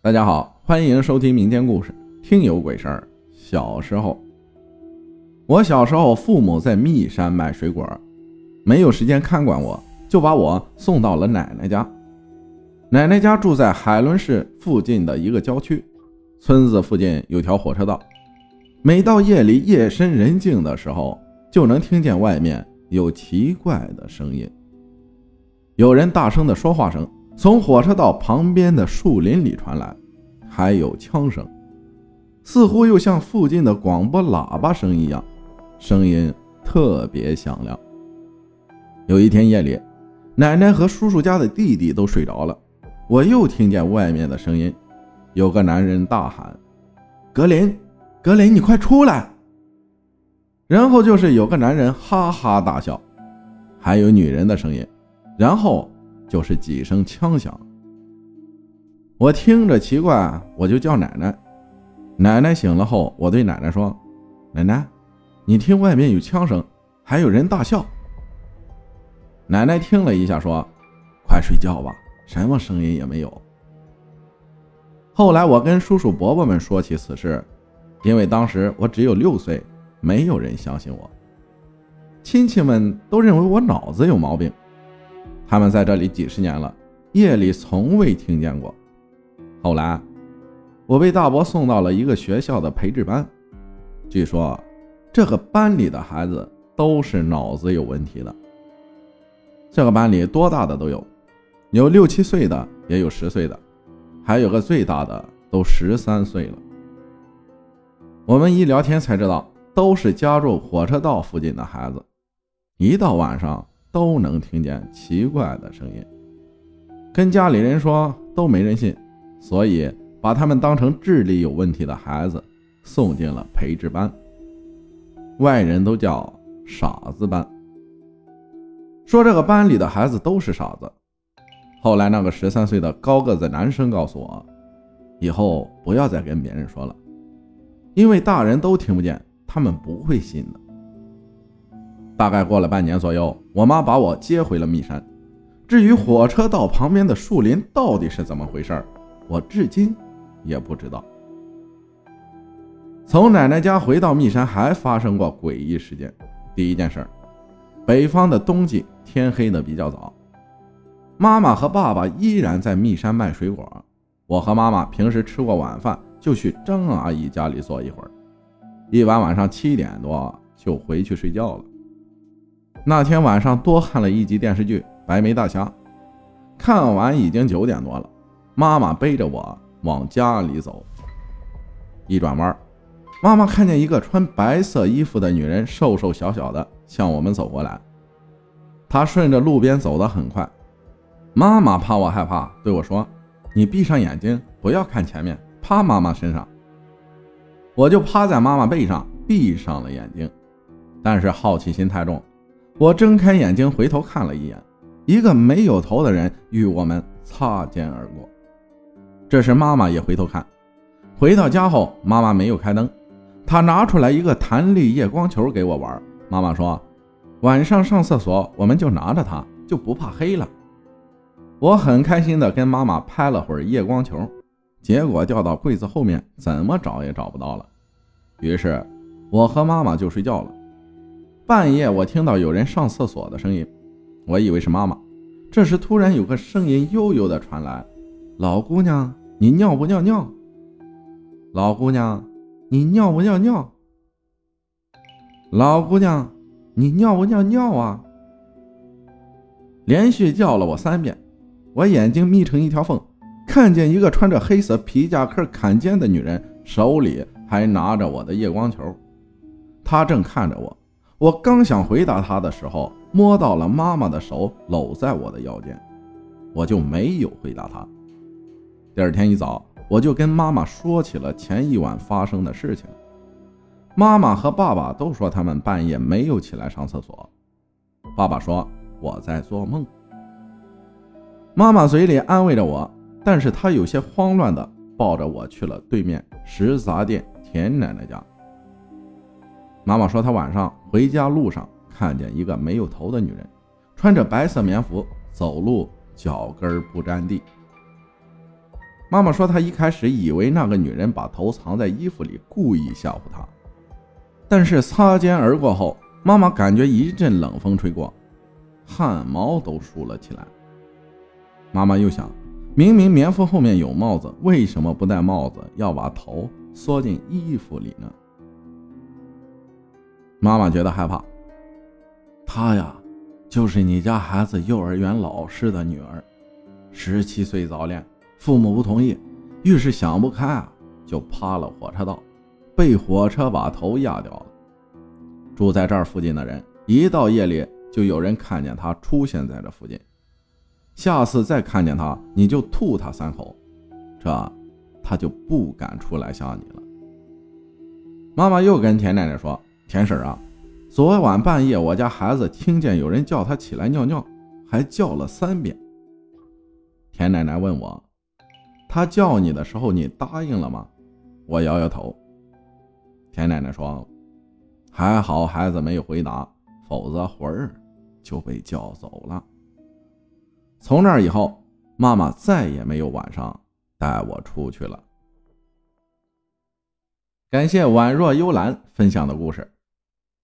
大家好，欢迎收听民间故事《听有鬼事儿》。小时候，我小时候父母在密山卖水果，没有时间看管我，就把我送到了奶奶家。奶奶家住在海伦市附近的一个郊区，村子附近有条火车道。每到夜里夜深人静的时候，就能听见外面有奇怪的声音，有人大声的说话声。从火车道旁边的树林里传来，还有枪声，似乎又像附近的广播喇叭声一样，声音特别响亮。有一天夜里，奶奶和叔叔家的弟弟都睡着了，我又听见外面的声音，有个男人大喊：“格林，格林，你快出来！”然后就是有个男人哈哈大笑，还有女人的声音，然后。就是几声枪响，我听着奇怪，我就叫奶奶。奶奶醒了后，我对奶奶说：“奶奶，你听外面有枪声，还有人大笑。”奶奶听了一下，说：“快睡觉吧，什么声音也没有。”后来我跟叔叔伯伯们说起此事，因为当时我只有六岁，没有人相信我，亲戚们都认为我脑子有毛病。他们在这里几十年了，夜里从未听见过。后来，我被大伯送到了一个学校的培智班。据说，这个班里的孩子都是脑子有问题的。这个班里多大的都有，有六七岁的，也有十岁的，还有个最大的都十三岁了。我们一聊天才知道，都是家住火车道附近的孩子。一到晚上。都能听见奇怪的声音，跟家里人说都没人信，所以把他们当成智力有问题的孩子送进了培智班，外人都叫傻子班，说这个班里的孩子都是傻子。后来那个十三岁的高个子男生告诉我，以后不要再跟别人说了，因为大人都听不见，他们不会信的。大概过了半年左右，我妈把我接回了密山。至于火车道旁边的树林到底是怎么回事儿我至今也不知道。从奶奶家回到密山，还发生过诡异事件。第一件事儿，北方的冬季天黑的比较早，妈妈和爸爸依然在密山卖水果。我和妈妈平时吃过晚饭，就去张阿姨家里坐一会儿，一晚晚上七点多就回去睡觉了。那天晚上多看了一集电视剧《白眉大侠》，看完已经九点多了。妈妈背着我往家里走，一转弯，妈妈看见一个穿白色衣服的女人，瘦瘦小小的向我们走过来。她顺着路边走得很快。妈妈怕我害怕，对我说：“你闭上眼睛，不要看前面，趴妈妈身上。”我就趴在妈妈背上，闭上了眼睛，但是好奇心太重。我睁开眼睛，回头看了一眼，一个没有头的人与我们擦肩而过。这时，妈妈也回头看。回到家后，妈妈没有开灯，她拿出来一个弹力夜光球给我玩。妈妈说：“晚上上厕所，我们就拿着它，就不怕黑了。”我很开心地跟妈妈拍了会儿夜光球，结果掉到柜子后面，怎么找也找不到了。于是，我和妈妈就睡觉了。半夜，我听到有人上厕所的声音，我以为是妈妈。这时，突然有个声音悠悠的传来：“老姑娘，你尿不尿尿？老姑娘，你尿不尿尿？老姑娘，你尿不尿尿啊？”连续叫了我三遍，我眼睛眯成一条缝，看见一个穿着黑色皮夹克坎肩的女人，手里还拿着我的夜光球，她正看着我。我刚想回答他的时候，摸到了妈妈的手搂在我的腰间，我就没有回答他。第二天一早，我就跟妈妈说起了前一晚发生的事情。妈妈和爸爸都说他们半夜没有起来上厕所。爸爸说我在做梦。妈妈嘴里安慰着我，但是她有些慌乱的抱着我去了对面食杂店田奶奶家。妈妈说，她晚上回家路上看见一个没有头的女人，穿着白色棉服，走路脚跟不沾地。妈妈说她一开始以为那个女人把头藏在衣服里，故意吓唬她。但是擦肩而过后，妈妈感觉一阵冷风吹过，汗毛都竖了起来。妈妈又想，明明棉服后面有帽子，为什么不戴帽子，要把头缩进衣服里呢？妈妈觉得害怕。她呀，就是你家孩子幼儿园老师的女儿，十七岁早恋，父母不同意，于是想不开啊，就趴了火车道，被火车把头压掉了。住在这儿附近的人，一到夜里就有人看见他出现在这附近。下次再看见他，你就吐他三口，这他就不敢出来吓你了。妈妈又跟田奶奶说：“田婶啊，昨晚半夜我家孩子听见有人叫他起来尿尿，还叫了三遍。”田奶奶问我：“他叫你的时候，你答应了吗？”我摇摇头。田奶奶说。还好孩子没有回答，否则魂儿就被叫走了。从那以后，妈妈再也没有晚上带我出去了。感谢宛若幽兰分享的故事，